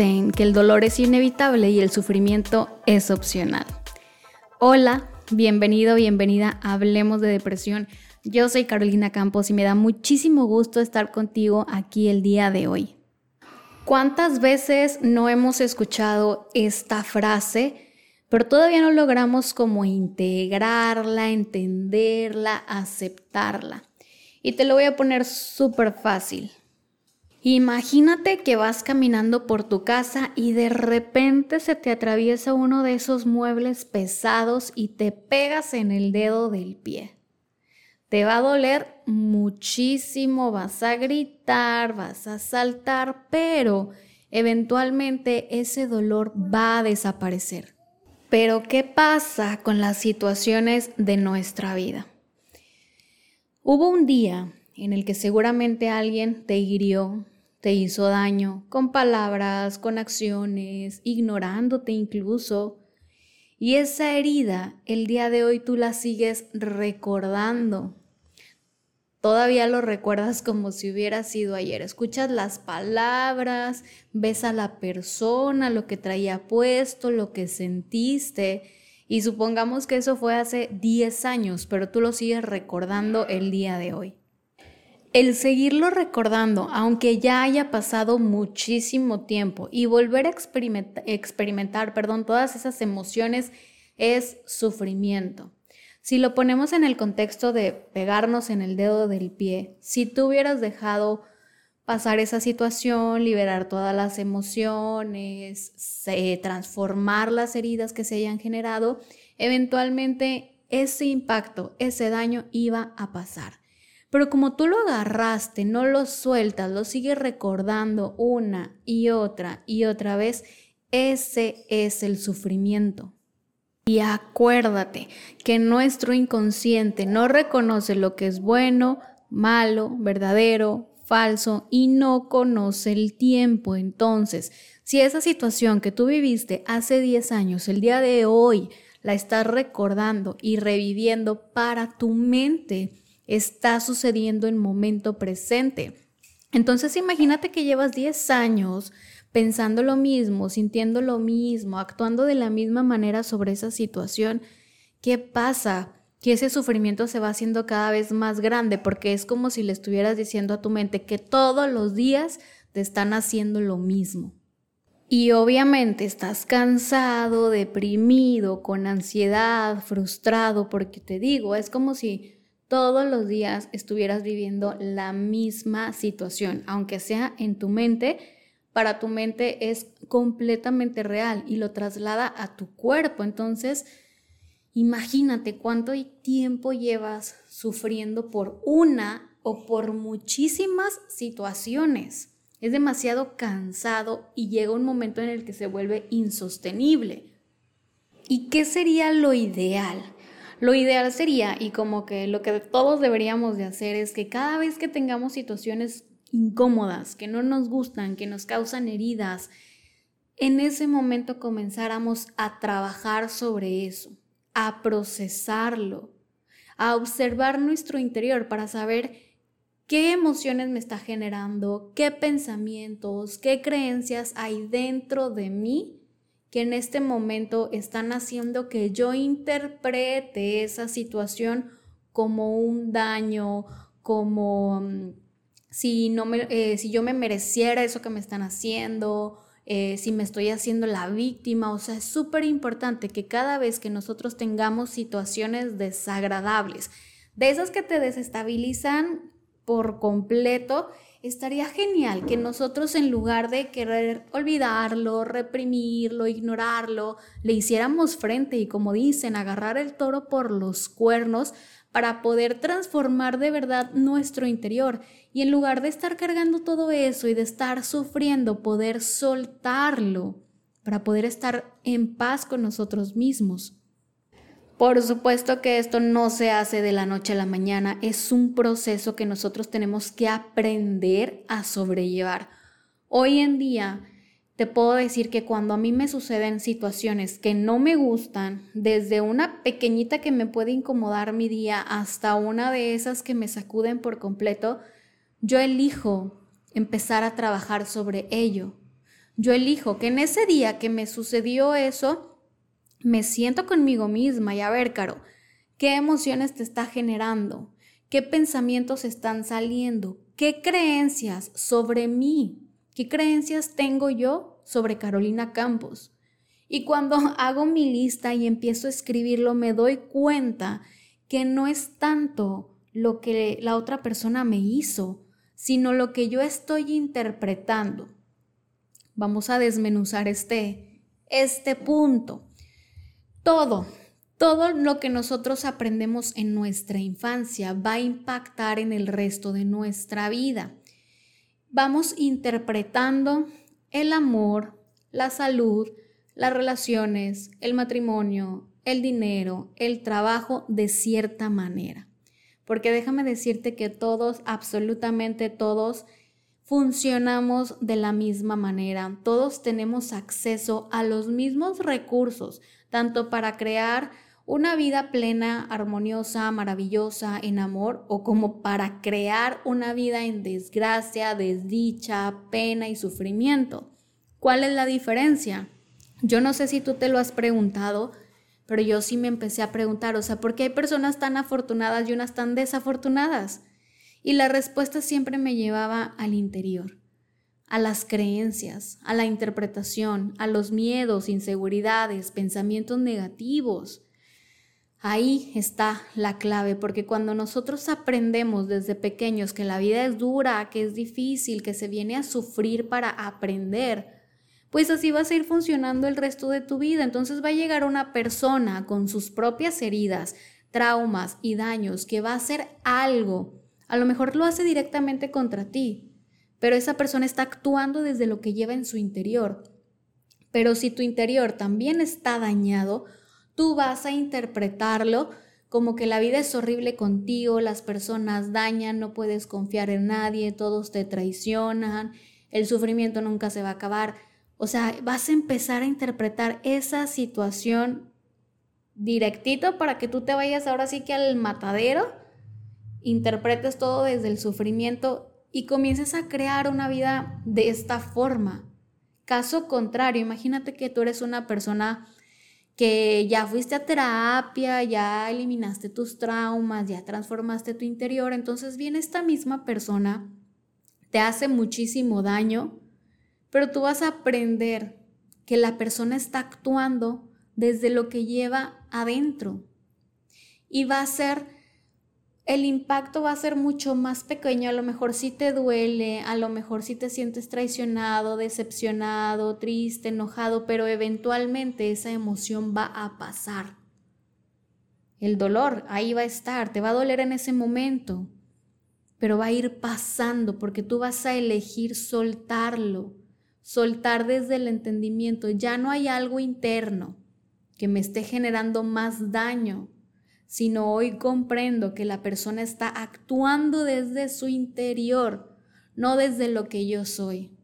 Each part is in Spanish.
que el dolor es inevitable y el sufrimiento es opcional. Hola, bienvenido, bienvenida a Hablemos de Depresión. Yo soy Carolina Campos y me da muchísimo gusto estar contigo aquí el día de hoy. ¿Cuántas veces no hemos escuchado esta frase, pero todavía no logramos como integrarla, entenderla, aceptarla? Y te lo voy a poner súper fácil. Imagínate que vas caminando por tu casa y de repente se te atraviesa uno de esos muebles pesados y te pegas en el dedo del pie. Te va a doler muchísimo, vas a gritar, vas a saltar, pero eventualmente ese dolor va a desaparecer. Pero ¿qué pasa con las situaciones de nuestra vida? Hubo un día en el que seguramente alguien te hirió, te hizo daño con palabras, con acciones, ignorándote incluso. Y esa herida, el día de hoy tú la sigues recordando. Todavía lo recuerdas como si hubiera sido ayer. Escuchas las palabras, ves a la persona, lo que traía puesto, lo que sentiste. Y supongamos que eso fue hace 10 años, pero tú lo sigues recordando el día de hoy el seguirlo recordando, aunque ya haya pasado muchísimo tiempo, y volver a experimentar, perdón, todas esas emociones es sufrimiento. Si lo ponemos en el contexto de pegarnos en el dedo del pie, si tú hubieras dejado pasar esa situación, liberar todas las emociones, transformar las heridas que se hayan generado, eventualmente ese impacto, ese daño iba a pasar. Pero como tú lo agarraste, no lo sueltas, lo sigues recordando una y otra y otra vez, ese es el sufrimiento. Y acuérdate que nuestro inconsciente no reconoce lo que es bueno, malo, verdadero, falso y no conoce el tiempo. Entonces, si esa situación que tú viviste hace 10 años, el día de hoy, la estás recordando y reviviendo para tu mente, está sucediendo en momento presente. Entonces imagínate que llevas 10 años pensando lo mismo, sintiendo lo mismo, actuando de la misma manera sobre esa situación. ¿Qué pasa? Que ese sufrimiento se va haciendo cada vez más grande porque es como si le estuvieras diciendo a tu mente que todos los días te están haciendo lo mismo. Y obviamente estás cansado, deprimido, con ansiedad, frustrado, porque te digo, es como si todos los días estuvieras viviendo la misma situación, aunque sea en tu mente, para tu mente es completamente real y lo traslada a tu cuerpo. Entonces, imagínate cuánto tiempo llevas sufriendo por una o por muchísimas situaciones. Es demasiado cansado y llega un momento en el que se vuelve insostenible. ¿Y qué sería lo ideal? Lo ideal sería, y como que lo que todos deberíamos de hacer es que cada vez que tengamos situaciones incómodas, que no nos gustan, que nos causan heridas, en ese momento comenzáramos a trabajar sobre eso, a procesarlo, a observar nuestro interior para saber qué emociones me está generando, qué pensamientos, qué creencias hay dentro de mí que en este momento están haciendo que yo interprete esa situación como un daño, como mm, si, no me, eh, si yo me mereciera eso que me están haciendo, eh, si me estoy haciendo la víctima. O sea, es súper importante que cada vez que nosotros tengamos situaciones desagradables, de esas que te desestabilizan por completo, estaría genial que nosotros en lugar de querer olvidarlo, reprimirlo, ignorarlo, le hiciéramos frente y como dicen, agarrar el toro por los cuernos para poder transformar de verdad nuestro interior y en lugar de estar cargando todo eso y de estar sufriendo, poder soltarlo para poder estar en paz con nosotros mismos. Por supuesto que esto no se hace de la noche a la mañana, es un proceso que nosotros tenemos que aprender a sobrellevar. Hoy en día te puedo decir que cuando a mí me suceden situaciones que no me gustan, desde una pequeñita que me puede incomodar mi día hasta una de esas que me sacuden por completo, yo elijo empezar a trabajar sobre ello. Yo elijo que en ese día que me sucedió eso, me siento conmigo misma y a ver, Caro, ¿qué emociones te está generando? ¿Qué pensamientos están saliendo? ¿Qué creencias sobre mí? ¿Qué creencias tengo yo sobre Carolina Campos? Y cuando hago mi lista y empiezo a escribirlo, me doy cuenta que no es tanto lo que la otra persona me hizo, sino lo que yo estoy interpretando. Vamos a desmenuzar este, este punto. Todo, todo lo que nosotros aprendemos en nuestra infancia va a impactar en el resto de nuestra vida. Vamos interpretando el amor, la salud, las relaciones, el matrimonio, el dinero, el trabajo de cierta manera. Porque déjame decirte que todos, absolutamente todos, funcionamos de la misma manera. Todos tenemos acceso a los mismos recursos, tanto para crear una vida plena, armoniosa, maravillosa, en amor, o como para crear una vida en desgracia, desdicha, pena y sufrimiento. ¿Cuál es la diferencia? Yo no sé si tú te lo has preguntado, pero yo sí me empecé a preguntar, o sea, ¿por qué hay personas tan afortunadas y unas tan desafortunadas? Y la respuesta siempre me llevaba al interior, a las creencias, a la interpretación, a los miedos, inseguridades, pensamientos negativos. Ahí está la clave, porque cuando nosotros aprendemos desde pequeños que la vida es dura, que es difícil, que se viene a sufrir para aprender, pues así vas a ir funcionando el resto de tu vida. Entonces va a llegar una persona con sus propias heridas, traumas y daños que va a hacer algo. A lo mejor lo hace directamente contra ti, pero esa persona está actuando desde lo que lleva en su interior. Pero si tu interior también está dañado, tú vas a interpretarlo como que la vida es horrible contigo, las personas dañan, no puedes confiar en nadie, todos te traicionan, el sufrimiento nunca se va a acabar. O sea, vas a empezar a interpretar esa situación directito para que tú te vayas ahora sí que al matadero, interpretes todo desde el sufrimiento y comiences a crear una vida de esta forma. Caso contrario, imagínate que tú eres una persona que ya fuiste a terapia, ya eliminaste tus traumas, ya transformaste tu interior, entonces viene esta misma persona, te hace muchísimo daño, pero tú vas a aprender que la persona está actuando desde lo que lleva adentro. Y va a ser, el impacto va a ser mucho más pequeño. A lo mejor sí te duele, a lo mejor sí te sientes traicionado, decepcionado, triste, enojado, pero eventualmente esa emoción va a pasar. El dolor ahí va a estar, te va a doler en ese momento, pero va a ir pasando porque tú vas a elegir soltarlo soltar desde el entendimiento. Ya no hay algo interno que me esté generando más daño, sino hoy comprendo que la persona está actuando desde su interior, no desde lo que yo soy.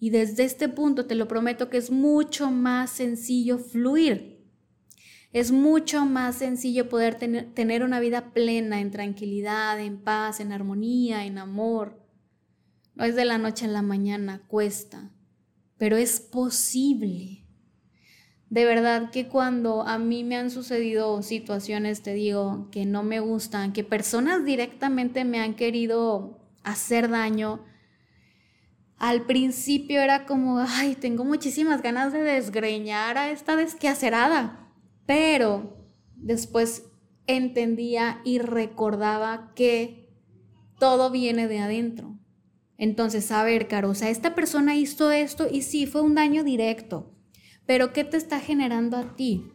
Y desde este punto te lo prometo que es mucho más sencillo fluir. Es mucho más sencillo poder tener, tener una vida plena en tranquilidad, en paz, en armonía, en amor. No es de la noche a la mañana, cuesta pero es posible. De verdad que cuando a mí me han sucedido situaciones, te digo, que no me gustan, que personas directamente me han querido hacer daño, al principio era como, ay, tengo muchísimas ganas de desgreñar a esta desquacerada, pero después entendía y recordaba que todo viene de adentro. Entonces, a ver, Caro, o sea, esta persona hizo esto y sí, fue un daño directo, pero ¿qué te está generando a ti?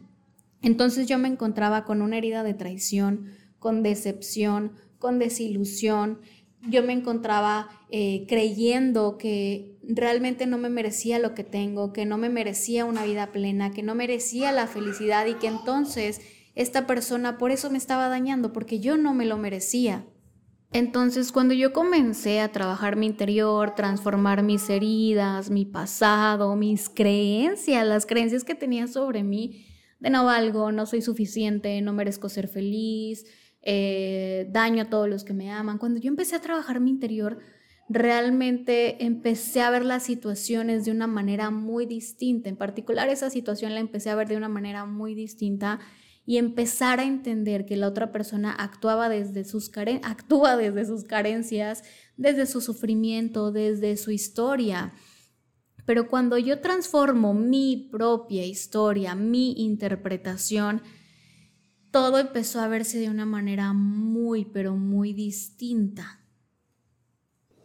Entonces yo me encontraba con una herida de traición, con decepción, con desilusión. Yo me encontraba eh, creyendo que realmente no me merecía lo que tengo, que no me merecía una vida plena, que no merecía la felicidad y que entonces esta persona por eso me estaba dañando, porque yo no me lo merecía. Entonces, cuando yo comencé a trabajar mi interior, transformar mis heridas, mi pasado, mis creencias, las creencias que tenía sobre mí, de no valgo, no soy suficiente, no merezco ser feliz, eh, daño a todos los que me aman, cuando yo empecé a trabajar mi interior, realmente empecé a ver las situaciones de una manera muy distinta. En particular esa situación la empecé a ver de una manera muy distinta y empezar a entender que la otra persona actuaba desde sus actúa desde sus carencias, desde su sufrimiento, desde su historia. Pero cuando yo transformo mi propia historia, mi interpretación, todo empezó a verse de una manera muy, pero muy distinta.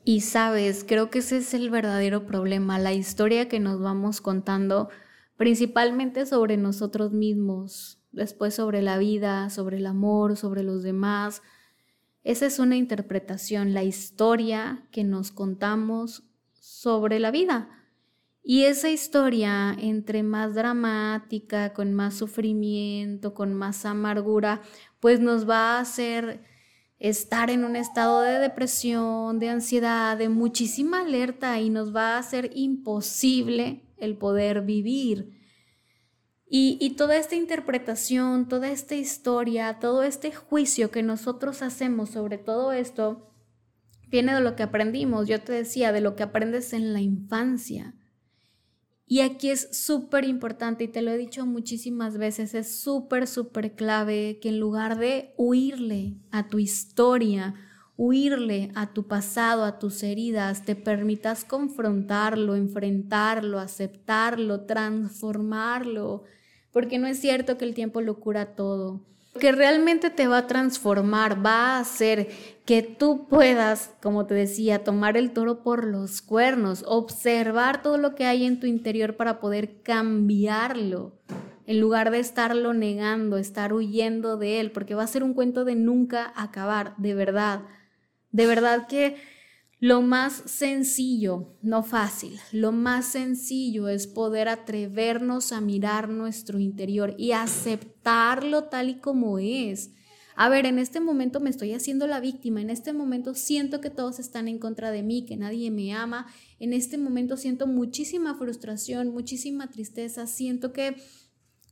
Y sabes, creo que ese es el verdadero problema, la historia que nos vamos contando principalmente sobre nosotros mismos, después sobre la vida, sobre el amor, sobre los demás. Esa es una interpretación, la historia que nos contamos sobre la vida. Y esa historia, entre más dramática, con más sufrimiento, con más amargura, pues nos va a hacer estar en un estado de depresión, de ansiedad, de muchísima alerta y nos va a hacer imposible el poder vivir. Y, toda esta interpretación, toda esta historia, todo este juicio que nosotros hacemos sobre todo esto, viene de lo que aprendimos. Yo te decía, de lo que aprendes en la infancia. Y aquí es súper importante, y te lo he dicho muchísimas veces, es súper, súper clave que en lugar de huirle a tu historia, huirle a tu pasado, a tus heridas, te permitas confrontarlo, enfrentarlo, aceptarlo, transformarlo, porque no es cierto que el tiempo lo cura todo que realmente te va a transformar, va a hacer que tú puedas, como te decía, tomar el toro por los cuernos, observar todo lo que hay en tu interior para poder cambiarlo, en lugar de estarlo negando, estar huyendo de él, porque va a ser un cuento de nunca acabar, de verdad. De verdad que lo más sencillo, no fácil, lo más sencillo es poder atrevernos a mirar nuestro interior y aceptarlo tal y como es. A ver, en este momento me estoy haciendo la víctima, en este momento siento que todos están en contra de mí, que nadie me ama, en este momento siento muchísima frustración, muchísima tristeza, siento que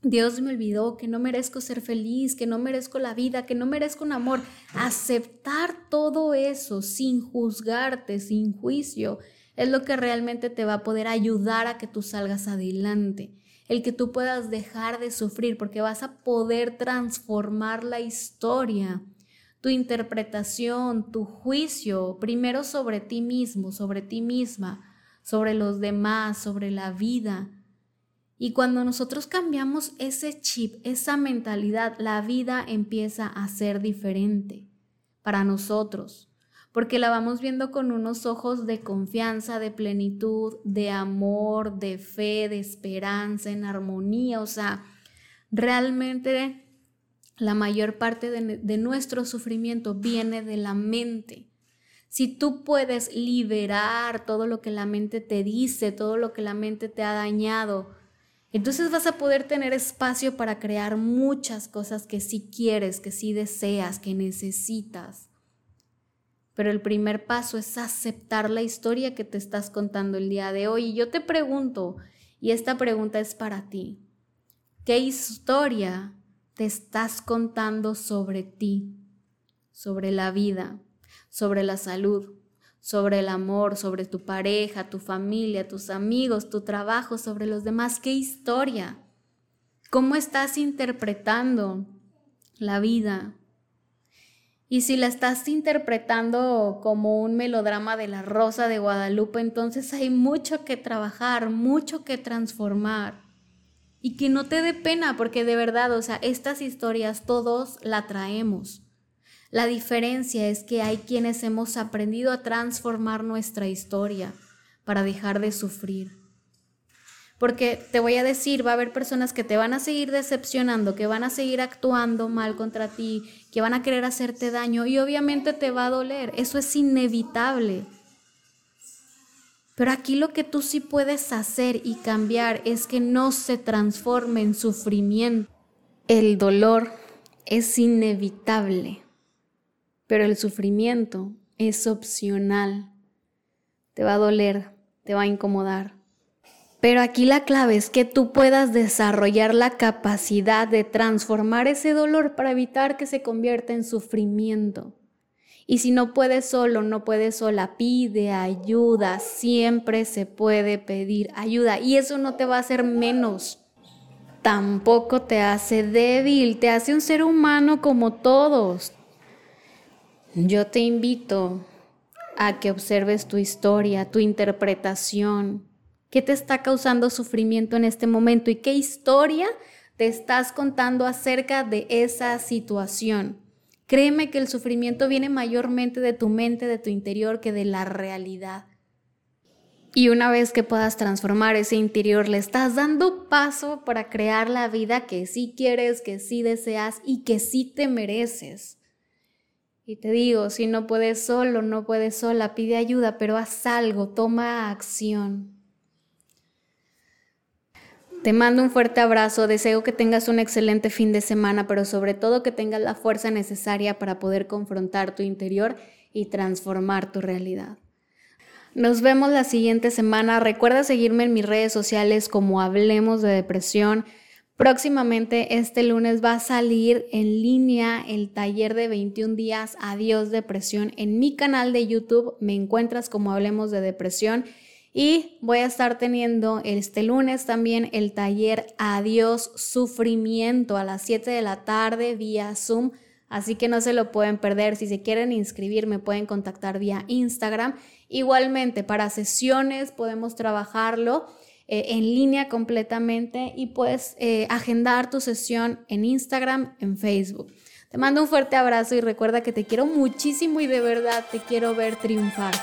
Dios me olvidó, que no merezco ser feliz, que no merezco la vida, que no merezco un amor. Aceptar todo eso sin juzgarte, sin juicio, es lo que realmente te va a poder ayudar a que tú salgas adelante. El que tú puedas dejar de sufrir, porque vas a poder transformar la historia, tu interpretación, tu juicio, primero sobre ti mismo, sobre ti misma, sobre los demás, sobre la vida y cuando nosotros cambiamos ese chip, esa mentalidad, la vida empieza a ser diferente para nosotros, porque la vamos viendo con unos ojos de confianza, de plenitud, de amor, de fe, de esperanza, en armonía. O sea, realmente la mayor parte de, de nuestro sufrimiento viene de la mente. Si tú puedes liberar todo lo que la mente te dice, todo lo que la mente te ha dañado, entonces vas a poder tener espacio para crear muchas cosas que sí quieres, que sí deseas, que necesitas. Pero el primer paso es aceptar la historia que te estás contando el día de hoy. Y yo te pregunto, y esta pregunta es para ti, ¿qué historia te estás contando sobre ti, sobre la vida, sobre la salud, sobre el amor, sobre tu pareja, tu familia, tus amigos, tu trabajo, sobre los demás. ¿Qué historia? ¿Cómo estás interpretando la vida? Y si la estás interpretando como un melodrama de la Rosa de Guadalupe, entonces hay mucho que trabajar, mucho que transformar. Y que no te dé pena, porque de verdad, o sea, estas historias todos la traemos. La diferencia es que hay quienes hemos aprendido a transformar nuestra historia para dejar de sufrir. Porque te voy a decir, va a haber personas que te van a seguir decepcionando, que van a seguir actuando mal contra ti, que van a querer hacerte daño y obviamente te va a doler. Eso es inevitable. Pero aquí lo que tú sí puedes hacer y cambiar es que no se transforme en sufrimiento. El dolor es inevitable pero el sufrimiento es opcional. Te va a doler, te va a incomodar. Pero aquí la clave es que tú puedas desarrollar la capacidad de transformar ese dolor para evitar que se convierta en sufrimiento. Y si no puedes solo, no puedes sola, pide ayuda. Siempre se puede pedir ayuda. Y eso no te va a hacer menos. Tampoco te hace débil, te hace un ser humano como todos. Yo te invito a que observes tu historia, tu interpretación. ¿Qué te está causando sufrimiento en este momento y qué historia te estás contando acerca de esa situación? Créeme que el sufrimiento viene mayormente de tu mente, de tu interior, que de la realidad. Y una vez que puedas transformar ese interior, le estás dando paso para crear la vida que sí quieres, que sí deseas y que sí te mereces. Y te digo, si no puedes solo, no puedes sola, pide ayuda, pero haz algo, toma acción. Te mando un fuerte abrazo, deseo que tengas un excelente fin de semana, pero sobre todo que tengas la fuerza necesaria para poder confrontar tu interior y transformar tu realidad. Nos vemos la siguiente semana. Recuerda seguirme en mis redes sociales como Hablemos de Depresión. Próximamente este lunes va a salir en línea el taller de 21 días Adiós Depresión. En mi canal de YouTube me encuentras como Hablemos de Depresión y voy a estar teniendo este lunes también el taller Adiós Sufrimiento a las 7 de la tarde vía Zoom. Así que no se lo pueden perder. Si se quieren inscribir, me pueden contactar vía Instagram. Igualmente, para sesiones podemos trabajarlo eh, en línea completamente y puedes eh, agendar tu sesión en Instagram, en Facebook. Te mando un fuerte abrazo y recuerda que te quiero muchísimo y de verdad te quiero ver triunfar.